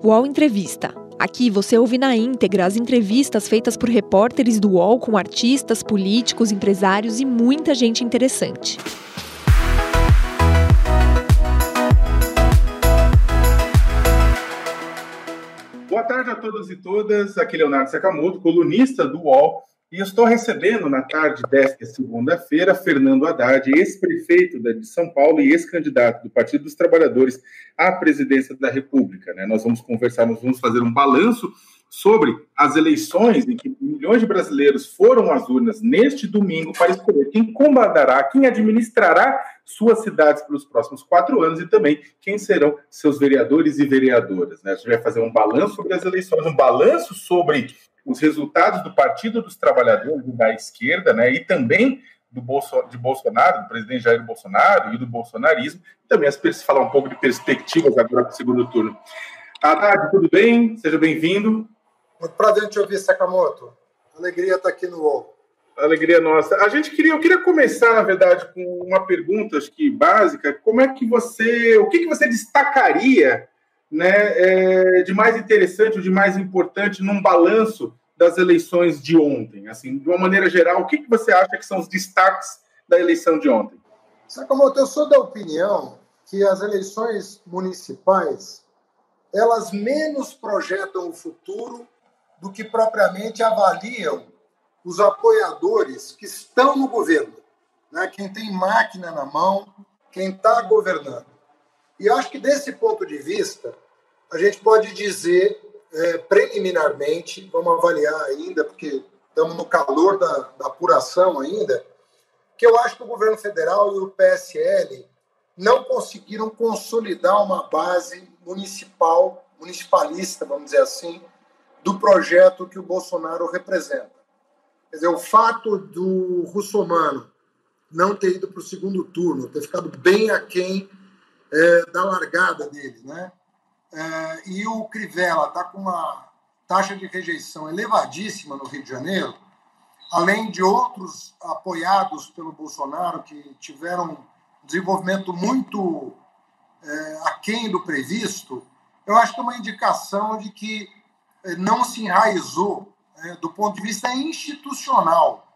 UOL Entrevista. Aqui você ouve na íntegra as entrevistas feitas por repórteres do UOL com artistas, políticos, empresários e muita gente interessante. Boa tarde a todos e todas. Aqui é Leonardo Sakamoto, colunista do UOL e estou recebendo na tarde desta segunda-feira Fernando Haddad, ex-prefeito de São Paulo e ex-candidato do Partido dos Trabalhadores à presidência da República. Né? Nós vamos conversar, nós vamos fazer um balanço sobre as eleições em que milhões de brasileiros foram às urnas neste domingo para escolher quem comandará, quem administrará suas cidades pelos próximos quatro anos e também quem serão seus vereadores e vereadoras. Né? A gente vai fazer um balanço sobre as eleições, um balanço sobre os resultados do Partido dos Trabalhadores da esquerda, né, e também do Bolso, de Bolsonaro, do presidente Jair Bolsonaro e do bolsonarismo, também as falar um pouco de perspectivas agora para o segundo turno. Haddad, tudo bem? Seja bem-vindo. Muito prazer te ouvir, Sakamoto. Alegria estar aqui no UOL. Alegria nossa. A gente queria, eu queria começar, na verdade, com uma pergunta, acho que básica. Como é que você, o que, que você destacaria né, é, de mais interessante, de mais importante num balanço das eleições de ontem? Assim, de uma maneira geral, o que, que você acha que são os destaques da eleição de ontem? Sakamoto, eu sou da opinião que as eleições municipais elas menos projetam o futuro do que propriamente avaliam os apoiadores que estão no governo, né? quem tem máquina na mão, quem está governando. E acho que desse ponto de vista, a gente pode dizer é, preliminarmente, vamos avaliar ainda, porque estamos no calor da, da apuração ainda, que eu acho que o governo federal e o PSL não conseguiram consolidar uma base municipal, municipalista, vamos dizer assim, do projeto que o Bolsonaro representa. Quer dizer, o fato do Russomano não ter ido para o segundo turno, ter ficado bem aquém é, da largada dele, né? É, e o Crivella está com uma taxa de rejeição elevadíssima no Rio de Janeiro, além de outros apoiados pelo Bolsonaro que tiveram um desenvolvimento muito é, aquém do previsto, eu acho que é uma indicação de que é, não se enraizou é, do ponto de vista institucional.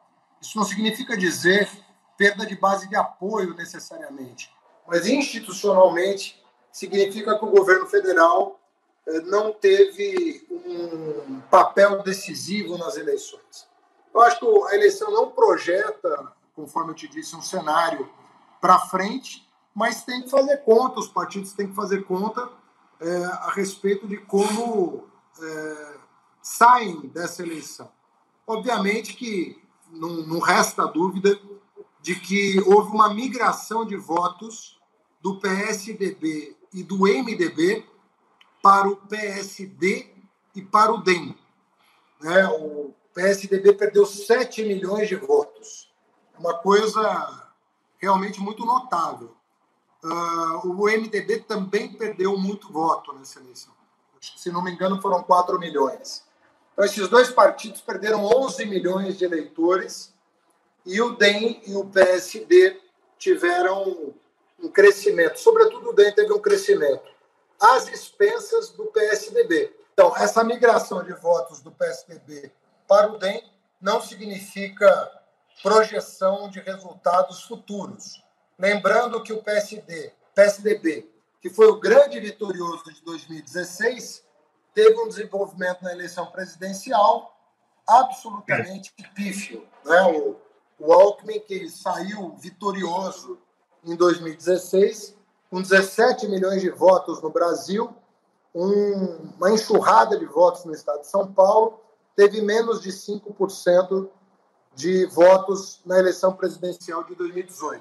Isso não significa dizer perda de base de apoio necessariamente, mas institucionalmente significa que o governo federal eh, não teve um papel decisivo nas eleições. Eu acho que a eleição não projeta, conforme eu te disse, um cenário para frente, mas tem que fazer conta, os partidos têm que fazer conta é, a respeito de como é, saem dessa eleição. Obviamente que não, não resta dúvida de que houve uma migração de votos do PSDB e do MDB para o PSD e para o DEM. Né? O PSDB perdeu 7 milhões de votos. É uma coisa realmente muito notável. Uh, o MDB também perdeu muito voto nessa eleição. Se não me engano, foram 4 milhões. Então, esses dois partidos perderam 11 milhões de eleitores e o DEM e o PSD tiveram um crescimento, sobretudo o DEM teve um crescimento, às expensas do PSDB. Então, essa migração de votos do PSDB para o DEM não significa projeção de resultados futuros. Lembrando que o PSD, PSDB, que foi o grande vitorioso de 2016, teve um desenvolvimento na eleição presidencial absolutamente pífio. Né? O, o Alckmin, que saiu vitorioso em 2016, com 17 milhões de votos no Brasil, um, uma enxurrada de votos no estado de São Paulo, teve menos de 5% de votos na eleição presidencial de 2018.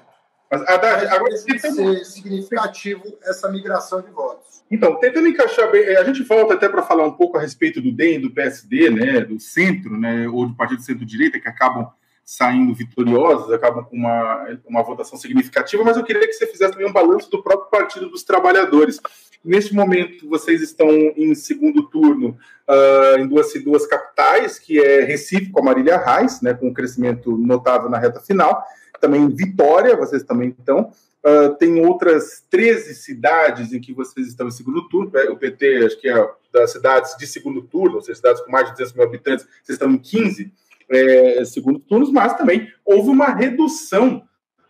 Mas, Haddad, agora tentando... ser significativo essa migração de votos. Então, tentando encaixar bem, eh, a gente volta até para falar um pouco a respeito do DEM, do PSD, né, do centro, né, ou do Partido Centro-Direita, que acabam saindo vitoriosos, acabam com uma, uma votação significativa, mas eu queria que você fizesse também um balanço do próprio Partido dos Trabalhadores. Neste momento, vocês estão em segundo turno uh, em duas, duas capitais, que é Recife, com a Marília Reis, né, com um crescimento notável na reta final, também Vitória, vocês também estão, Uh, tem outras 13 cidades em que vocês estão em segundo turno. O PT, acho que é das cidades de segundo turno, ou seja, cidades com mais de 200 mil habitantes, vocês estão em 15 é, segundo turnos, mas também houve uma redução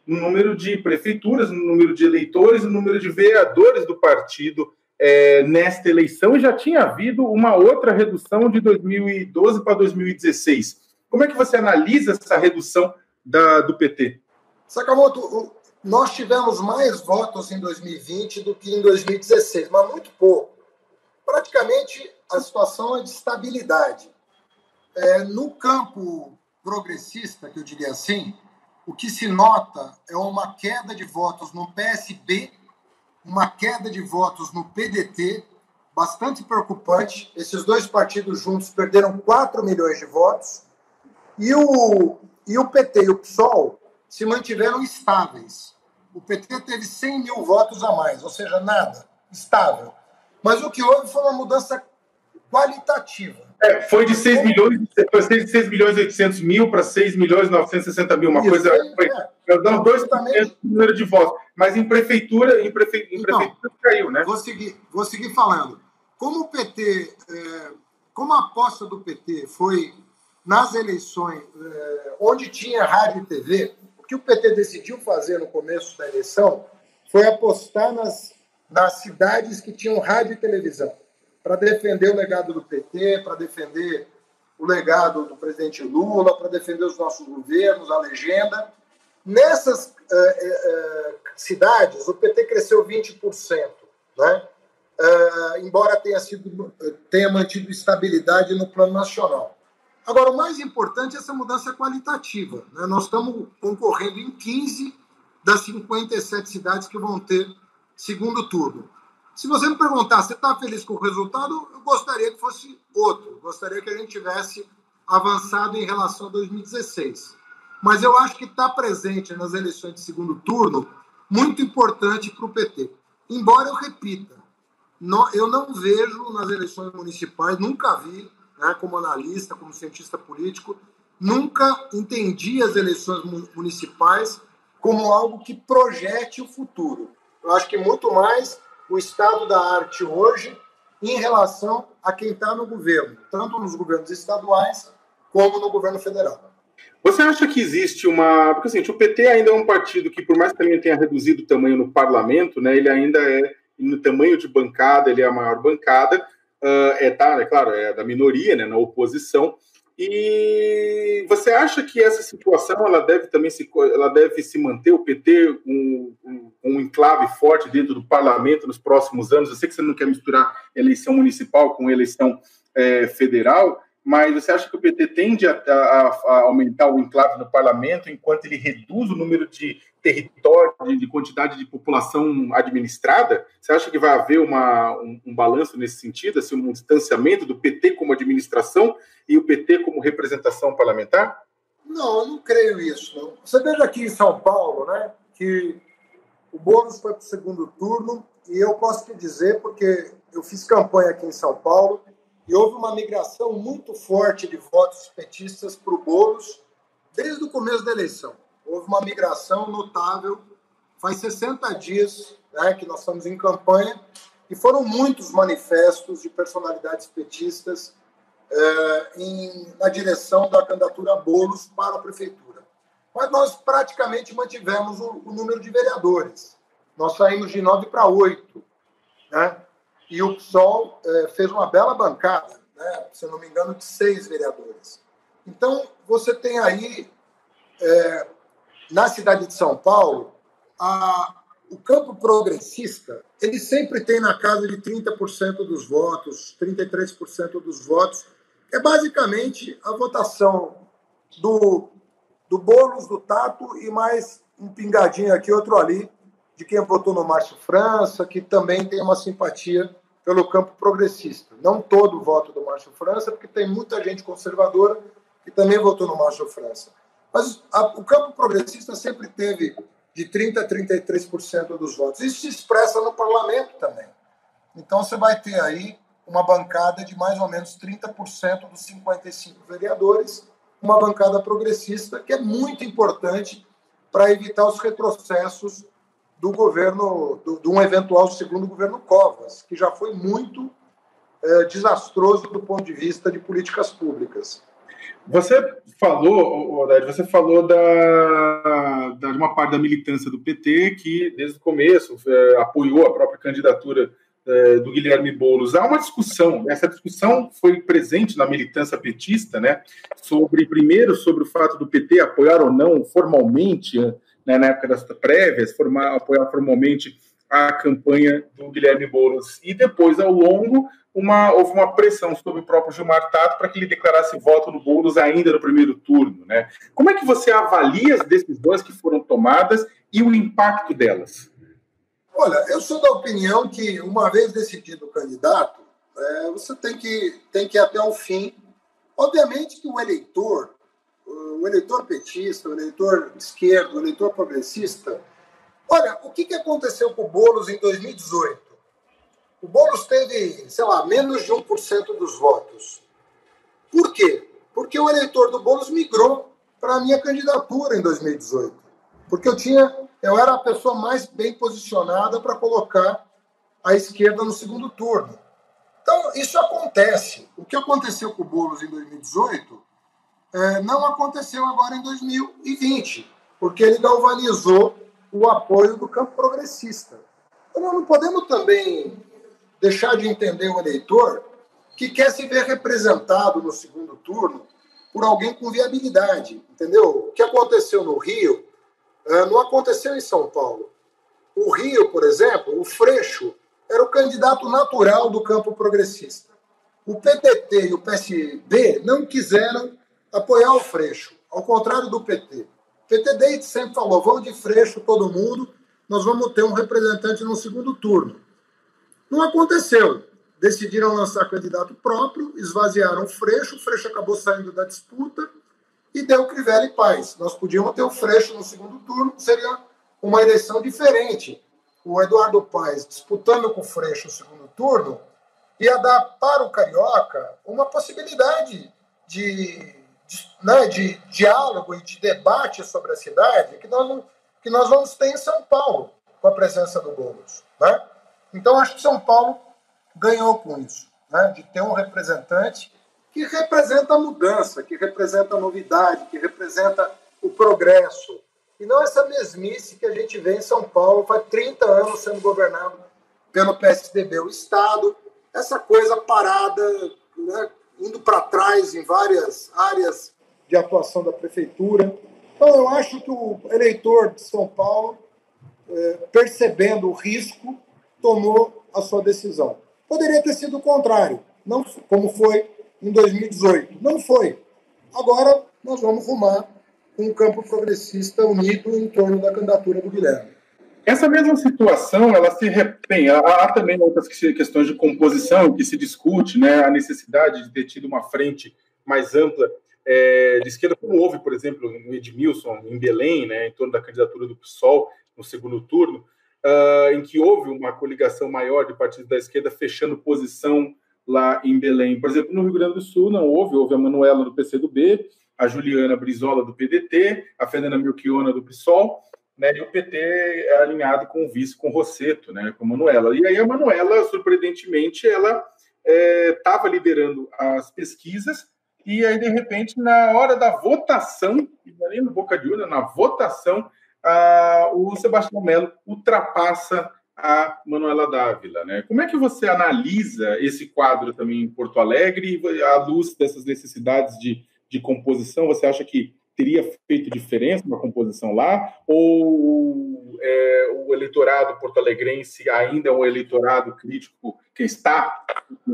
no número de prefeituras, no número de eleitores, no número de vereadores do partido é, nesta eleição, e já tinha havido uma outra redução de 2012 para 2016. Como é que você analisa essa redução da, do PT? Sakamoto, nós tivemos mais votos em 2020 do que em 2016, mas muito pouco. Praticamente a situação é de estabilidade. É, no campo progressista, que eu diria assim, o que se nota é uma queda de votos no PSB, uma queda de votos no PDT, bastante preocupante. Esses dois partidos juntos perderam 4 milhões de votos. E o, e o PT e o PSOL se mantiveram estáveis. O PT teve 100 mil votos a mais, ou seja, nada, estável. Mas o que houve foi uma mudança qualitativa. É, foi de 6 milhões, foi 6, 6 milhões e 800 mil para 6 milhões e 960 mil, uma Isso, coisa. Foi, é, dando 2% do número de votos. Mas em prefeitura, em, prefe, em então, prefeitura caiu, né? Vou seguir, vou seguir falando. Como o PT, é, como a aposta do PT foi nas eleições, é, onde tinha rádio e TV, o que o PT decidiu fazer no começo da eleição foi apostar nas, nas cidades que tinham rádio e televisão para defender o legado do PT, para defender o legado do presidente Lula, para defender os nossos governos, a legenda. Nessas uh, uh, cidades, o PT cresceu 20%, né? Uh, embora tenha, sido, tenha mantido estabilidade no plano nacional. Agora, o mais importante é essa mudança qualitativa. Né? Nós estamos concorrendo em 15 das 57 cidades que vão ter segundo turno. Se você me perguntar se está feliz com o resultado, eu gostaria que fosse outro. Gostaria que a gente tivesse avançado em relação a 2016. Mas eu acho que está presente nas eleições de segundo turno muito importante para o PT. Embora eu repita, eu não vejo nas eleições municipais, nunca vi, né, como analista, como cientista político, nunca entendi as eleições municipais como algo que projete o futuro. Eu acho que muito mais o estado da arte hoje em relação a quem está no governo, tanto nos governos estaduais como no governo federal. Você acha que existe uma. Porque assim, o PT ainda é um partido que, por mais que também tenha reduzido o tamanho no parlamento, né, ele ainda é, no tamanho de bancada, ele é a maior bancada, uh, é, tá, é claro, é da minoria, né, na oposição, e você acha que essa situação ela deve também se, ela deve se manter o PT um, um, um, enclave forte dentro do parlamento nos próximos anos? Eu sei que você não quer misturar eleição municipal com eleição é, federal, mas você acha que o PT tende a, a, a, aumentar o enclave no parlamento enquanto ele reduz o número de território, de, de quantidade de população administrada? Você acha que vai haver uma, um, um, balanço nesse sentido, assim, um distanciamento do PT como administração e o PT como representação parlamentar? Não, eu não creio isso. Não. Você veja aqui em São Paulo, né, que o Boulos foi para o segundo turno e eu posso te dizer, porque eu fiz campanha aqui em São Paulo, e houve uma migração muito forte de votos petistas para o Boulos desde o começo da eleição. Houve uma migração notável. Faz 60 dias né, que nós estamos em campanha e foram muitos manifestos de personalidades petistas eh, em, na direção da candidatura Boulos para a prefeitura. Mas nós praticamente mantivemos o, o número de vereadores. Nós saímos de 9 para 8. Né? E o PSOL é, fez uma bela bancada, né, se não me engano, de seis vereadores. Então, você tem aí, é, na cidade de São Paulo, a, o campo progressista, ele sempre tem na casa de 30% dos votos, 33% dos votos. É basicamente a votação do, do Boulos, do Tato e mais um pingadinho aqui, outro ali, de quem votou no Márcio França, que também tem uma simpatia pelo campo progressista. Não todo o voto do Márcio França, porque tem muita gente conservadora que também votou no Márcio França. Mas a, o campo progressista sempre teve de 30% a 33% dos votos. Isso se expressa no parlamento também. Então você vai ter aí uma bancada de mais ou menos 30% dos 55 vereadores, uma bancada progressista, que é muito importante para evitar os retrocessos do governo, de um eventual segundo governo Covas, que já foi muito é, desastroso do ponto de vista de políticas públicas. Você falou, Oded, você falou da, da uma parte da militância do PT que, desde o começo, é, apoiou a própria candidatura é, do Guilherme Boulos. Há uma discussão, essa discussão foi presente na militância petista, né, sobre, primeiro, sobre o fato do PT apoiar ou não formalmente, né, na época das prévias, formar, apoiar formalmente a campanha do Guilherme Boulos. E depois, ao longo, uma, houve uma pressão sobre o próprio Gilmar Tato para que ele declarasse voto no Boulos ainda no primeiro turno. Né? Como é que você avalia as decisões que foram tomadas e o impacto delas? Olha, eu sou da opinião que, uma vez decidido o candidato, é, você tem que, tem que ir até o fim. Obviamente que o eleitor, o eleitor petista, o eleitor esquerdo, o eleitor progressista. Olha, o que, que aconteceu com o Boulos em 2018? O Boulos teve, sei lá, menos de 1% dos votos. Por quê? Porque o eleitor do Boulos migrou para a minha candidatura em 2018. Porque eu tinha, eu era a pessoa mais bem posicionada para colocar a esquerda no segundo turno. Então, isso acontece. O que aconteceu com o Boulos em 2018 é, não aconteceu agora em 2020, porque ele galvanizou o apoio do campo progressista. Então, nós não podemos também deixar de entender o eleitor que quer se ver representado no segundo turno por alguém com viabilidade, entendeu? O que aconteceu no Rio eh, não aconteceu em São Paulo. O Rio, por exemplo, o Freixo era o candidato natural do campo progressista. O PDT e o PSB não quiseram apoiar o Freixo, ao contrário do PT. PT desde sempre falou: vamos de Freixo todo mundo, nós vamos ter um representante no segundo turno. Não aconteceu. Decidiram lançar candidato próprio, esvaziaram o Freixo, o Freixo acabou saindo da disputa e deu Crivella e Paz. Nós podíamos ter o Freixo no segundo turno, seria uma eleição diferente. O Eduardo Paes disputando com o Freixo no segundo turno ia dar para o Carioca uma possibilidade de, de, né, de diálogo e de debate sobre a cidade que nós, que nós vamos ter em São Paulo, com a presença do Boulos. Né? Então, acho que São Paulo ganhou com isso, né? de ter um representante que representa a mudança, que representa a novidade, que representa o progresso. E não essa mesmice que a gente vê em São Paulo, faz 30 anos sendo governado pelo PSDB. O Estado, essa coisa parada, né? Indo para trás em várias áreas de atuação da prefeitura. Então, eu acho que o eleitor de São Paulo, é, percebendo o risco, tomou a sua decisão. Poderia ter sido o contrário, não como foi em 2018. Não foi. Agora nós vamos rumar um campo progressista unido em torno da candidatura do Guilherme. Essa mesma situação, ela se repém. Há também outras questões de composição que se discute, né, a necessidade de ter tido uma frente mais ampla é, de esquerda, como houve, por exemplo, no Edmilson, em Belém, né, em torno da candidatura do PSOL no segundo turno uh, em que houve uma coligação maior de partidos da esquerda fechando posição lá em Belém. Por exemplo, no Rio Grande do Sul não houve, houve a Manuela do PCdoB, a Juliana Brizola do PDT, a Fernanda Melchiona do PSOL, né, e o PT é alinhado com o vice, com o Rosseto, né, com a Manuela. E aí a Manuela, surpreendentemente, ela estava é, liderando as pesquisas, e aí, de repente, na hora da votação, nem no boca de urna, na votação, ah, o Sebastião Melo ultrapassa a Manuela Dávila. Né? Como é que você analisa esse quadro também em Porto Alegre, à luz dessas necessidades de, de composição? Você acha que teria feito diferença na composição lá? Ou é, o eleitorado porto-alegrense ainda é um eleitorado crítico que está,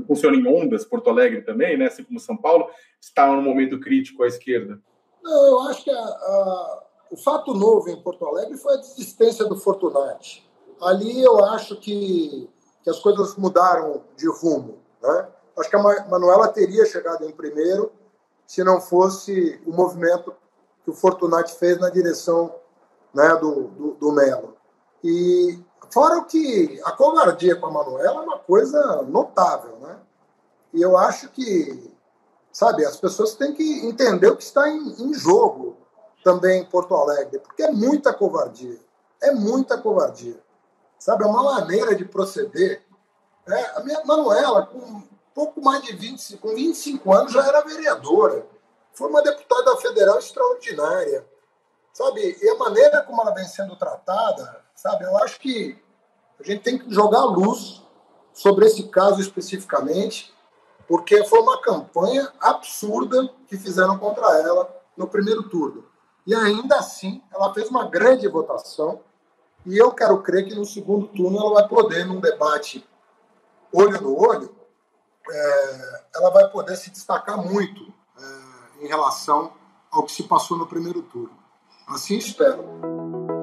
funciona em ondas, Porto Alegre também, né? assim como São Paulo, está num momento crítico à esquerda? Eu acho que a, a o fato novo em Porto Alegre foi a desistência do Fortunati. Ali eu acho que, que as coisas mudaram de rumo. Né? Acho que a Manuela teria chegado em primeiro se não fosse o movimento que o Fortunati fez na direção né, do, do, do Melo. E fora o que a covardia com a Manuela é uma coisa notável, né? E eu acho que, sabe, as pessoas têm que entender o que está em, em jogo também em Porto Alegre, porque é muita covardia. é muita covardia. Sabe, é uma maneira de proceder. É, a minha Manuela, com pouco mais de 20, com 25 anos, já era vereadora. Foi uma deputada federal extraordinária. Sabe, e a maneira como ela vem sendo tratada, sabe, eu acho que a gente tem que jogar luz sobre esse caso especificamente, porque foi uma campanha absurda que fizeram contra ela no primeiro turno. E ainda assim, ela fez uma grande votação, e eu quero crer que no segundo turno ela vai poder, num debate olho no olho, é, ela vai poder se destacar muito é, em relação ao que se passou no primeiro turno. Assim espero.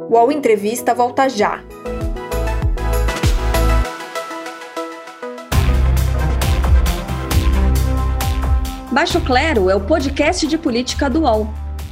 O UOL Entrevista volta já. Baixo Clero é o podcast de política do UOL.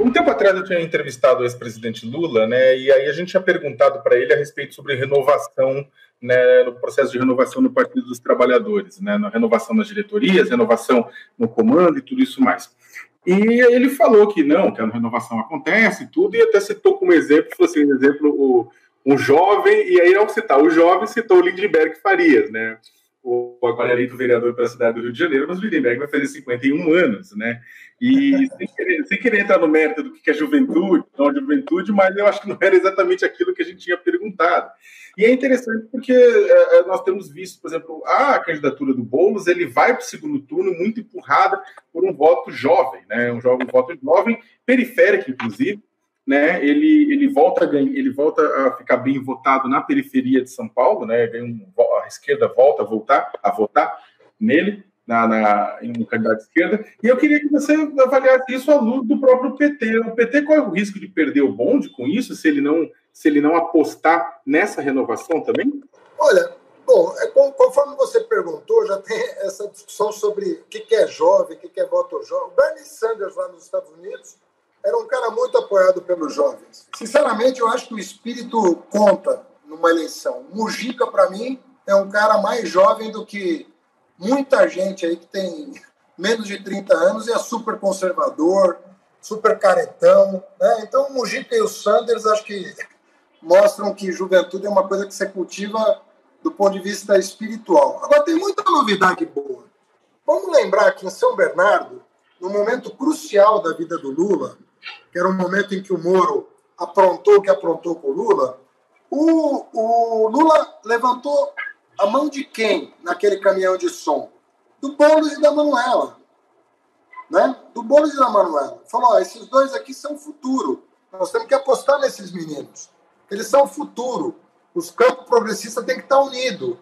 Um tempo atrás eu tinha entrevistado o ex-presidente Lula, né? E aí a gente tinha perguntado para ele a respeito sobre renovação, né, no processo de renovação no Partido dos Trabalhadores, né? Na renovação das diretorias, renovação no comando e tudo isso mais. E ele falou que não, que a renovação acontece e tudo, e até citou como exemplo, falou assim, exemplo, o, um jovem, e aí ao citar o jovem, citou o Lindbergh Farias, né? O agora eleito vereador pela cidade do Rio de Janeiro, mas o Lindenberg vai fazer 51 anos, né? E sem querer, sem querer, entrar no mérito do que é juventude, não é juventude, mas eu acho que não era exatamente aquilo que a gente tinha perguntado. E é interessante porque é, é nós temos visto, por exemplo, a candidatura do Boulos, ele vai para o segundo turno muito empurrada por um voto jovem, né? Um, um voto jovem, periférico, inclusive, né, ele, ele, volta a ele volta a ficar bem votado na periferia de São Paulo, né, um, a esquerda volta a voltar a votar nele, na, na, em um candidato de esquerda, e eu queria que você avaliasse isso à luz do próprio PT. O PT, qual é o risco de perder o bonde com isso, se ele não, se ele não apostar nessa renovação também? Olha, bom, é, conforme você perguntou, já tem essa discussão sobre o que é jovem, o que é voto jovem. O Bernie Sanders, lá nos Estados Unidos, era um cara muito apoiado pelos jovens. Sinceramente, eu acho que o espírito conta numa eleição. Mujica, para mim, é um cara mais jovem do que muita gente aí que tem menos de 30 anos e é super conservador, super caretão. Né? Então, o Mujica e o Sanders acho que mostram que juventude é uma coisa que você cultiva do ponto de vista espiritual. Agora, tem muita novidade boa. Vamos lembrar que em São Bernardo, no momento crucial da vida do Lula, que era um momento em que o Moro aprontou o que aprontou com o Lula, o, o Lula levantou a mão de quem naquele caminhão de som? Do Boulos e da Manuela. Né? Do Boulos e da Manuela. Falou: esses dois aqui são futuro. Nós temos que apostar nesses meninos. Eles são futuro. Os campos progressistas têm que estar unidos.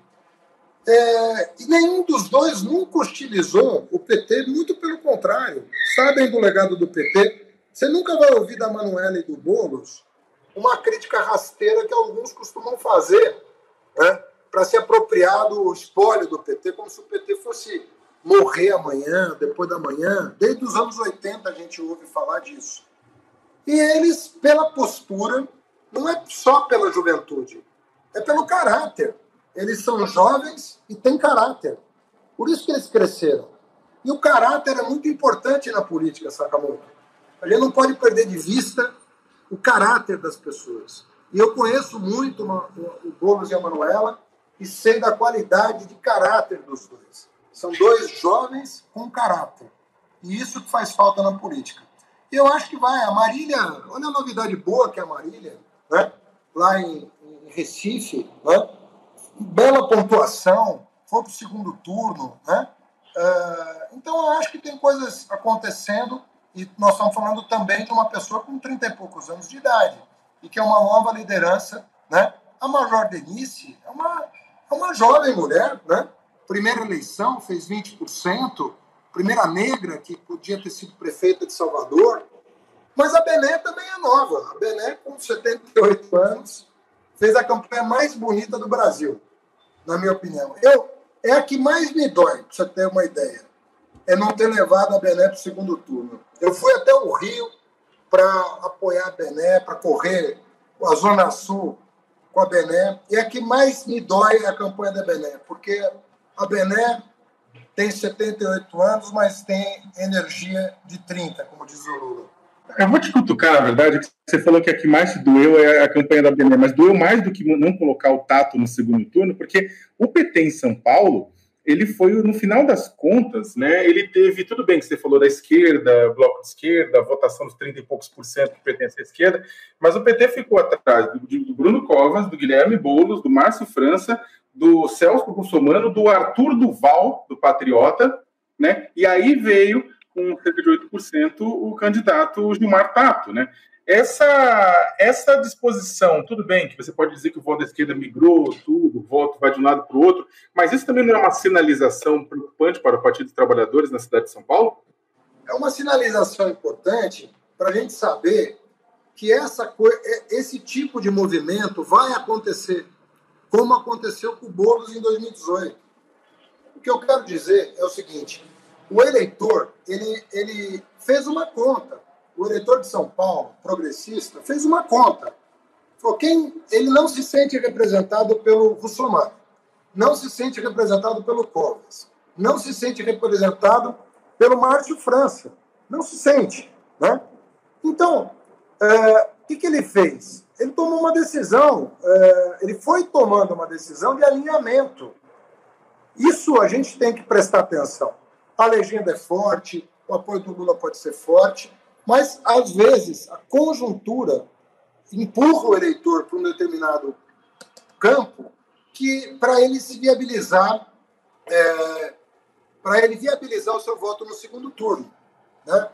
É, e nenhum dos dois nunca hostilizou o PT, muito pelo contrário. Sabem do legado do PT, você nunca vai ouvir da Manuela e do Boulos uma crítica rasteira que alguns costumam fazer né, para se apropriar do espólio do PT, como se o PT fosse morrer amanhã, depois da manhã. Desde os anos 80 a gente ouve falar disso. E eles, pela postura, não é só pela juventude, é pelo caráter. Eles são jovens e têm caráter. Por isso que eles cresceram. E o caráter é muito importante na política, Sakamoto. A gente não pode perder de vista o caráter das pessoas. E eu conheço muito o Boulos e a Manuela e sei da qualidade de caráter dos dois. São dois jovens com caráter. E isso que faz falta na política. E eu acho que vai. A Marília, olha a novidade boa que é a Marília, né? lá em, em Recife, né? bela pontuação, foi para o segundo turno. Né? Uh, então eu acho que tem coisas acontecendo e nós estamos falando também de uma pessoa com 30 e poucos anos de idade, e que é uma nova liderança. Né? A Major Denise é uma, é uma jovem mulher, né? primeira eleição, fez 20%, primeira negra que podia ter sido prefeita de Salvador. Mas a Bené também é nova. A Bené, com 78 anos, fez a campanha mais bonita do Brasil, na minha opinião. Eu, é a que mais me dói, para você ter uma ideia. É não ter levado a Bené para o segundo turno. Eu fui até o Rio para apoiar a Bené, para correr a Zona Sul com a Bené. E a que mais me dói é a campanha da Bené, porque a Bené tem 78 anos, mas tem energia de 30, como diz o Lula. Eu vou te cutucar, na verdade, que você falou que a que mais te doeu é a campanha da Bené, mas doeu mais do que não colocar o Tato no segundo turno, porque o PT em São Paulo, ele foi, no final das contas, né, ele teve, tudo bem que você falou da esquerda, bloco de esquerda, votação dos 30 e poucos por cento que pertence à esquerda, mas o PT ficou atrás do, do Bruno Covas, do Guilherme Boulos, do Márcio França, do Celso Russomano, do Arthur Duval, do Patriota, né, e aí veio com cerca de 8% o candidato Gilmar Tato, né? Essa, essa disposição, tudo bem que você pode dizer que o voto da esquerda migrou, tudo, o voto vai de um lado para o outro, mas isso também não é uma sinalização preocupante para o Partido dos Trabalhadores na cidade de São Paulo? É uma sinalização importante para a gente saber que essa, esse tipo de movimento vai acontecer, como aconteceu com o Boulos em 2018. O que eu quero dizer é o seguinte: o eleitor ele, ele fez uma conta. O eleitor de São Paulo, progressista, fez uma conta. Falou, quem ele não se sente representado pelo Russomano, não se sente representado pelo Covas, não se sente representado pelo Márcio França, não se sente, né? Então, é, o que, que ele fez? Ele tomou uma decisão, é, ele foi tomando uma decisão de alinhamento. Isso a gente tem que prestar atenção a legenda é forte, o apoio do Lula pode ser forte, mas às vezes a conjuntura empurra o eleitor para um determinado campo que para ele se viabilizar, é, para ele viabilizar o seu voto no segundo turno, né?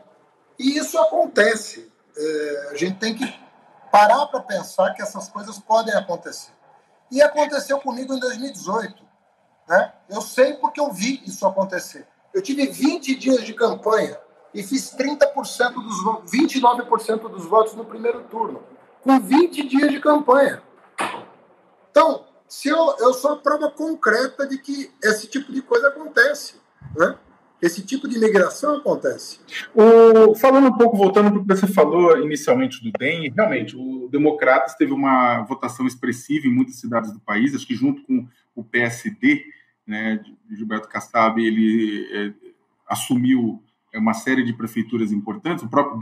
E isso acontece. É, a gente tem que parar para pensar que essas coisas podem acontecer. E aconteceu comigo em 2018. Né? Eu sei porque eu vi isso acontecer. Eu tive 20 dias de campanha e fiz 30% dos 29% dos votos no primeiro turno, com 20 dias de campanha. Então, se eu, eu sou a prova concreta de que esse tipo de coisa acontece, né? Esse tipo de migração acontece. O, falando um pouco, voltando para o que você falou inicialmente do DEM, realmente, o Democratas teve uma votação expressiva em muitas cidades do país, acho que junto com o PSD, né, Gilberto Kassab, ele é, assumiu é, uma série de prefeituras importantes, o próprio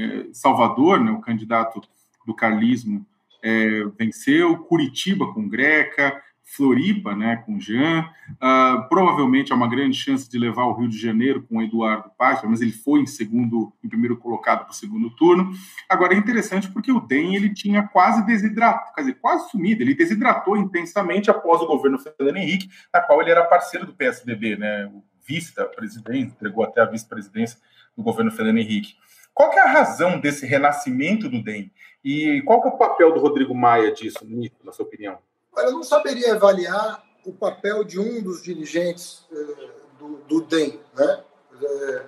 é, Salvador, né, o candidato do carlismo, é, venceu, Curitiba com Greca, Floripa, né, com Jean. Uh, provavelmente há uma grande chance de levar o Rio de Janeiro com Eduardo Paz, mas ele foi em segundo, em primeiro colocado para o segundo turno. Agora é interessante porque o DEM ele tinha quase desidratado, quer dizer, quase sumido. Ele desidratou intensamente após o governo Fernando Henrique, na qual ele era parceiro do PSDB, né, o vice-presidente, entregou até a vice-presidência do governo Fernando Henrique. Qual é a razão desse renascimento do DEM? E qual é o papel do Rodrigo Maia disso, na sua opinião? Eu não saberia avaliar o papel de um dos dirigentes eh, do, do, DEM. Né? Eh,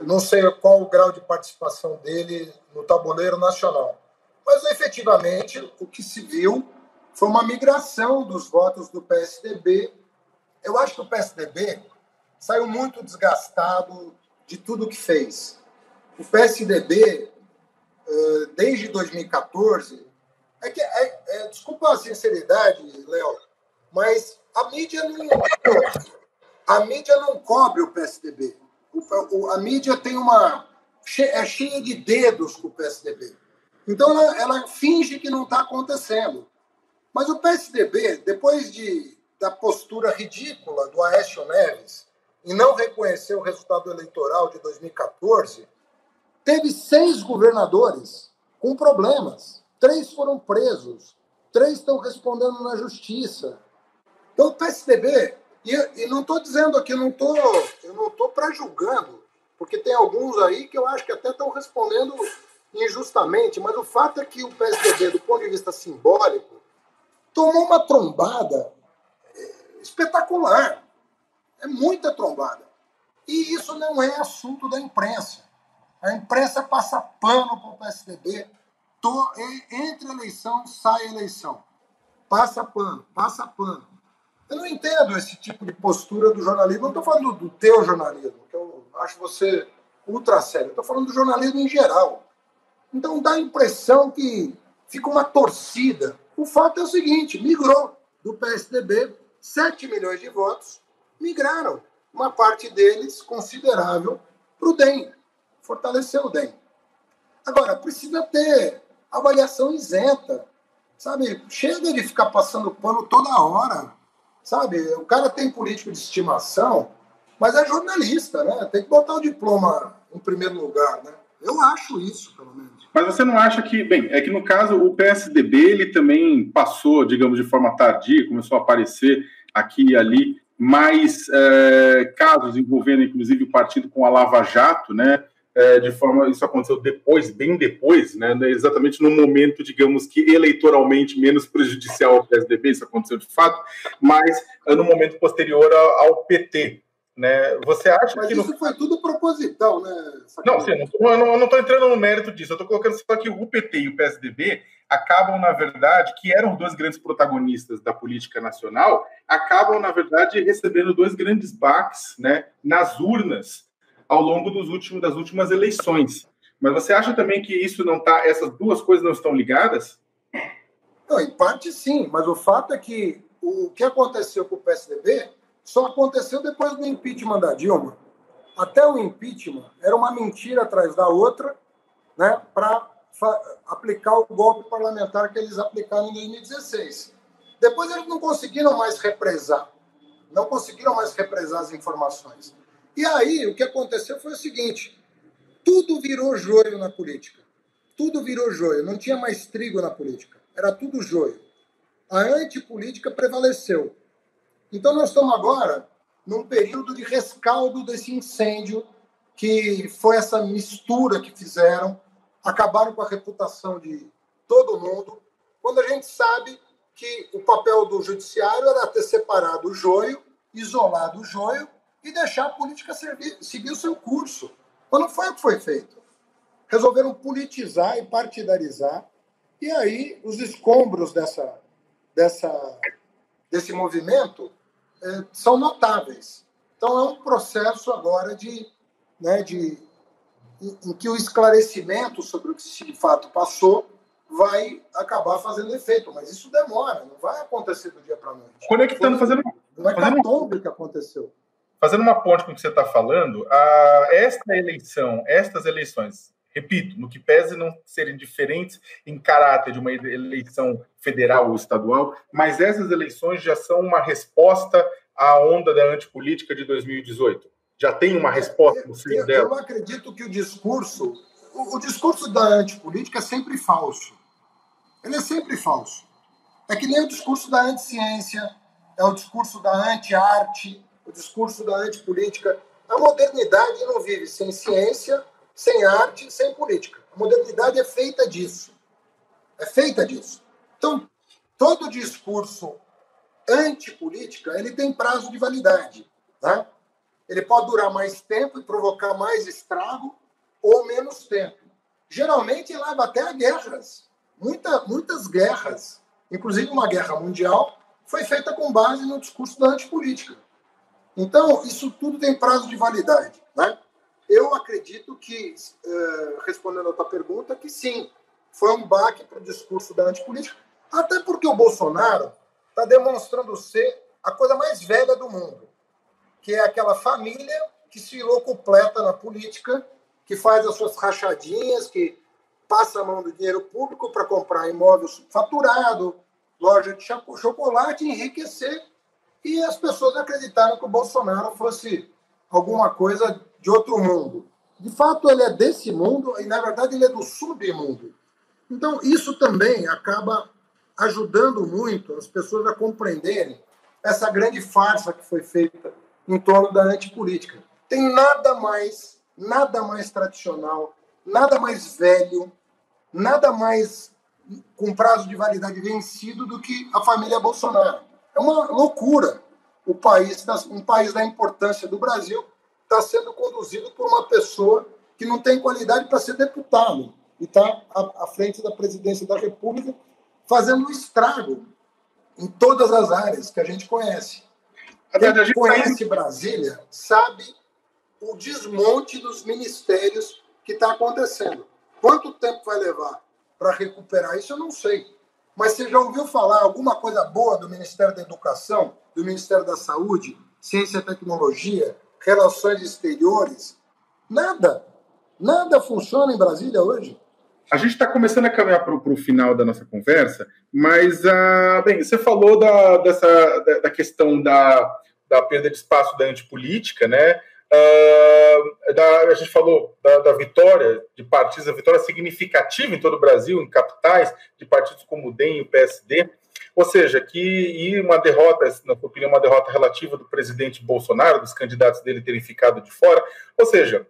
eu não sei qual o grau de participação dele no tabuleiro nacional. Mas, efetivamente, o que se viu foi uma migração dos votos do PSDB. Eu acho que o PSDB saiu muito desgastado de tudo que fez. O PSDB, eh, desde 2014, é que, é, é, desculpa a sinceridade, Léo, mas a mídia não. A mídia não cobre o PSDB. O, a mídia tem uma. é cheia de dedos com o PSDB. Então ela, ela finge que não está acontecendo. Mas o PSDB, depois de, da postura ridícula do Aécio Neves em não reconhecer o resultado eleitoral de 2014, teve seis governadores com problemas. Três foram presos, três estão respondendo na justiça. Então, o PSDB, e, e não estou dizendo aqui, não tô, eu não estou para julgando, porque tem alguns aí que eu acho que até estão respondendo injustamente, mas o fato é que o PSDB, do ponto de vista simbólico, tomou uma trombada é, espetacular. É muita trombada. E isso não é assunto da imprensa. A imprensa passa pano para o PSDB entre eleição, sai eleição. Passa pano, passa pano. Eu não entendo esse tipo de postura do jornalismo. Não estou falando do teu jornalismo, que eu acho você ultra sério. Estou falando do jornalismo em geral. Então dá a impressão que fica uma torcida. O fato é o seguinte: migrou do PSDB 7 milhões de votos, migraram. Uma parte deles considerável para o DEM. Fortaleceu o DEM. Agora, precisa ter avaliação isenta. Sabe? Chega de ficar passando pano toda hora. Sabe? O cara tem político de estimação, mas é jornalista, né? Tem que botar o diploma em primeiro lugar, né? Eu acho isso, pelo menos. Mas você não acha que, bem, é que no caso o PSDB ele também passou, digamos, de forma tardia, começou a aparecer aqui e ali mais é, casos envolvendo, inclusive, o partido com a Lava Jato, né? É, de forma, isso aconteceu depois, bem depois, né? Exatamente no momento, digamos que eleitoralmente menos prejudicial ao PSDB, isso aconteceu de fato, mas no momento posterior ao, ao PT, né? Você acha Mas que. Isso no... foi tudo proposital, né? Não, sim, eu não estou entrando no mérito disso. Eu estou colocando só que o PT e o PSDB acabam, na verdade, que eram dois grandes protagonistas da política nacional, acabam, na verdade, recebendo dois grandes baques né, nas urnas ao longo dos últimos, das últimas eleições. Mas você acha também que isso não tá, essas duas coisas não estão ligadas? Não, em parte sim, mas o fato é que o que aconteceu com o PSDB só aconteceu depois do impeachment da Dilma. Até o impeachment era uma mentira atrás da outra, né, para aplicar o golpe parlamentar que eles aplicaram em 2016. Depois eles não conseguiram mais represar, não conseguiram mais represar as informações. E aí o que aconteceu foi o seguinte: tudo virou joio na política. Tudo virou joio, não tinha mais trigo na política, era tudo joio. A antipolítica prevaleceu. Então, nós estamos agora num período de rescaldo desse incêndio, que foi essa mistura que fizeram, acabaram com a reputação de todo mundo, quando a gente sabe que o papel do judiciário era ter separado o joio, isolado o joio e deixar a política servir, seguir o seu curso. Mas não foi o que foi feito. Resolveram politizar e partidarizar, e aí os escombros dessa, dessa, desse movimento é, são notáveis. Então, é um processo agora de, né, de em, em que o esclarecimento sobre o que de fato passou vai acabar fazendo efeito, mas isso demora, não vai acontecer do dia para a noite. Conectando, fazendo. Não é fazendo que aconteceu. Fazendo uma ponte com o que você está falando, a, esta eleição, estas eleições, repito, no que pese não serem diferentes em caráter de uma eleição federal ou estadual, mas essas eleições já são uma resposta à onda da antipolítica de 2018. Já tem uma resposta no seio eu, dela? Eu acredito que o discurso, o, o discurso da antipolítica é sempre falso. Ele é sempre falso. É que nem o discurso da anticiência, é o discurso da anti-arte, o discurso da antipolítica. A modernidade não vive sem ciência, sem arte, sem política. A modernidade é feita disso. É feita disso. Então, todo discurso antipolítica, ele tem prazo de validade. Né? Ele pode durar mais tempo e provocar mais estrago ou menos tempo. Geralmente leva até a guerras. Muita, muitas guerras, inclusive uma guerra mundial, foi feita com base no discurso da antipolítica. Então, isso tudo tem prazo de validade. Né? Eu acredito que, eh, respondendo a tua pergunta, que sim, foi um baque para o discurso da antipolítica, até porque o Bolsonaro está demonstrando ser a coisa mais velha do mundo, que é aquela família que se completa na política, que faz as suas rachadinhas, que passa a mão do dinheiro público para comprar imóvel faturado, loja de chocolate, enriquecer, e as pessoas acreditaram que o Bolsonaro fosse alguma coisa de outro mundo. De fato, ele é desse mundo e, na verdade, ele é do submundo. Então, isso também acaba ajudando muito as pessoas a compreenderem essa grande farsa que foi feita em torno da antipolítica. Tem nada mais, nada mais tradicional, nada mais velho, nada mais com prazo de validade vencido do que a família Bolsonaro. É uma loucura o país, um país da importância do Brasil, está sendo conduzido por uma pessoa que não tem qualidade para ser deputado e está à, frente da presidência da República fazendo um estrago em todas as áreas que a gente conhece. Quem tá conhece Brasília sabe o desmonte dos ministérios que está acontecendo. Quanto tempo vai levar para recuperar isso, eu não sei. Mas você já ouviu falar alguma coisa boa do Ministério da Educação, do Ministério da Saúde, Ciência e Tecnologia, Relações Exteriores? Nada. Nada funciona em Brasília hoje. A gente está começando a caminhar para o final da nossa conversa, mas, uh, bem, você falou da, dessa, da, da, questão da, da perda de espaço da antipolítica, né? Uh, da, a gente falou da, da, vitória de partidos, a vitória significativa em todo o Brasil, em capitais, de partidos como o DEM e o PSD. Ou seja, que e uma derrota, na sua opinião, uma derrota relativa do presidente Bolsonaro, dos candidatos dele terem ficado de fora. Ou seja,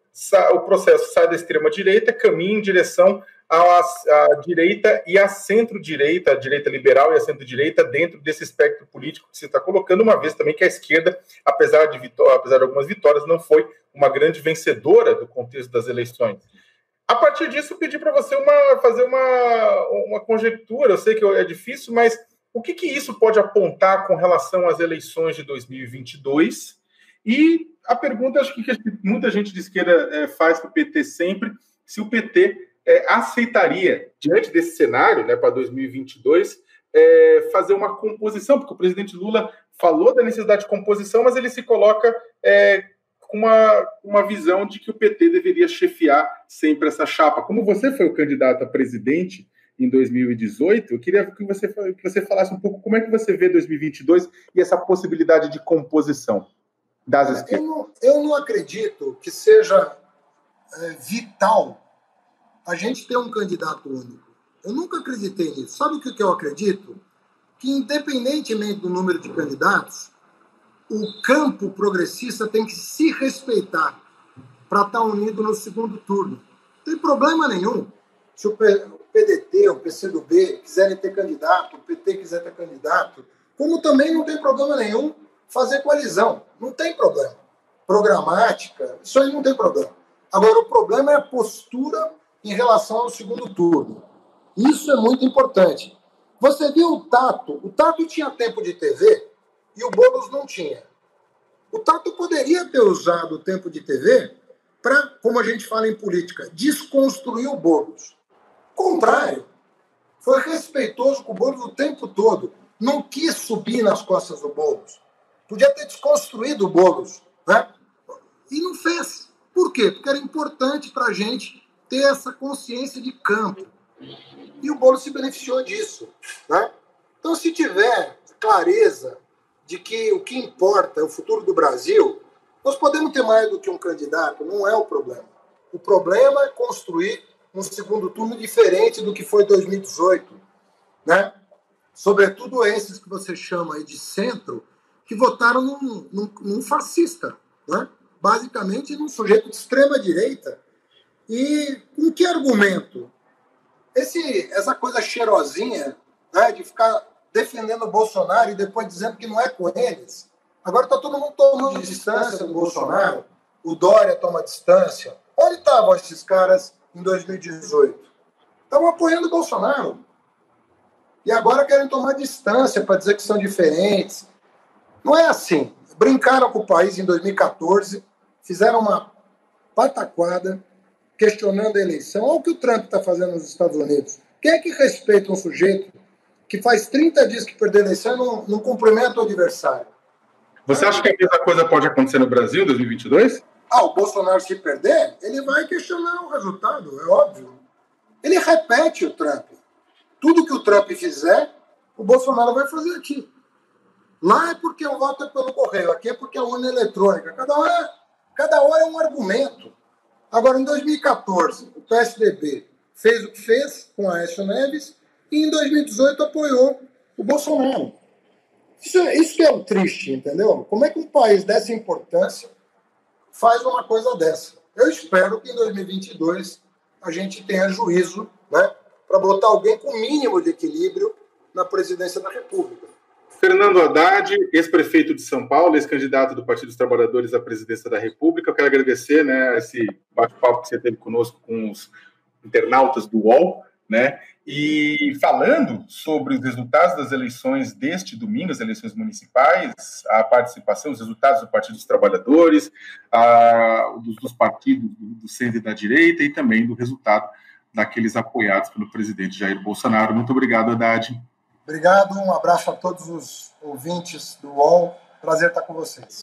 o processo sai da extrema-direita, caminha em direção à, à direita e à centro-direita, a direita liberal e a centro-direita, dentro desse espectro político que se está colocando, uma vez também que a esquerda, apesar de, apesar de algumas vitórias, não foi uma grande vencedora do contexto das eleições. A partir disso, pedi para você uma, fazer uma, uma conjectura. Eu sei que é difícil, mas o que, que isso pode apontar com relação às eleições de 2022? E a pergunta, acho que muita gente de esquerda é, faz para o PT sempre, se o PT é, aceitaria, diante desse cenário, né, para 2022, é, fazer uma composição, porque o presidente Lula falou da necessidade de composição, mas ele se coloca é, com uma, uma visão de que o PT deveria chefiar sempre essa chapa. Como você foi o candidato a presidente, em 2018. Eu queria que você, que você falasse um pouco como é que você vê 2022 e essa possibilidade de composição das esquerdas. Eu não, eu não acredito que seja é, vital a gente ter um candidato único. Eu nunca acreditei nisso. Sabe o que eu acredito? Que, independentemente do número de candidatos, o campo progressista tem que se respeitar para estar unido no segundo turno. Não tem problema nenhum. Se o PDT, o PCdoB quiserem ter candidato, o PT quiser ter candidato, como também não tem problema nenhum fazer coalizão. Não tem problema. Programática, isso aí não tem problema. Agora, o problema é a postura em relação ao segundo turno. Isso é muito importante. Você viu o Tato? O Tato tinha tempo de TV e o Boulos não tinha. O Tato poderia ter usado o tempo de TV para, como a gente fala em política, desconstruir o Boulos contrário. Foi respeitoso com o Boulos o tempo todo. Não quis subir nas costas do Boulos. Podia ter desconstruído o Boulos. Né? E não fez. Por quê? Porque era importante para a gente ter essa consciência de campo. E o Boulos se beneficiou disso. Né? Então, se tiver clareza de que o que importa é o futuro do Brasil, nós podemos ter mais do que um candidato, não é o problema. O problema é construir um segundo turno diferente do que foi 2018, né? Sobretudo esses que você chama de centro, que votaram num, num, num fascista, né? Basicamente num sujeito de extrema direita. E com que argumento? Esse, essa coisa cheirosinha né, de ficar defendendo o Bolsonaro e depois dizendo que não é com eles. Agora está todo mundo tomando distância do Bolsonaro. O Dória toma distância. Onde estavam esses caras em 2018. Estavam apoiando o Bolsonaro. E agora querem tomar distância para dizer que são diferentes. Não é assim. Brincaram com o país em 2014, fizeram uma pataquada questionando a eleição. Olha o que o Trump está fazendo nos Estados Unidos. Quem é que respeita um sujeito que faz 30 dias que perdeu a eleição e não, não cumprimenta o adversário? Você acha que a mesma coisa pode acontecer no Brasil em 2022? Ah, o Bolsonaro se perder, ele vai questionar o resultado, é óbvio. Ele repete o Trump. Tudo que o Trump fizer, o Bolsonaro vai fazer aqui. Lá é porque o voto é pelo correio, aqui é porque é urna eletrônica. Cada hora, cada hora é um argumento. Agora, em 2014, o PSDB fez o que fez com a Aécio Neves e em 2018 apoiou o Bolsonaro. Isso, isso que é o triste, entendeu? Como é que um país dessa importância faz uma coisa dessa. Eu espero que em 2022 a gente tenha juízo né, para botar alguém com mínimo de equilíbrio na presidência da República. Fernando Haddad, ex-prefeito de São Paulo, ex-candidato do Partido dos Trabalhadores à presidência da República. Eu quero agradecer né, esse bate-papo que você teve conosco com os internautas do UOL. Né? E falando sobre os resultados das eleições deste domingo, as eleições municipais, a participação, os resultados do Partido dos Trabalhadores, a, dos, dos, partidos do, centro e da direita e também do resultado daqueles apoiados pelo presidente Jair Bolsonaro. Muito obrigado, Haddad. Obrigado, um abraço a todos os ouvintes do UOL. Prazer estar com vocês.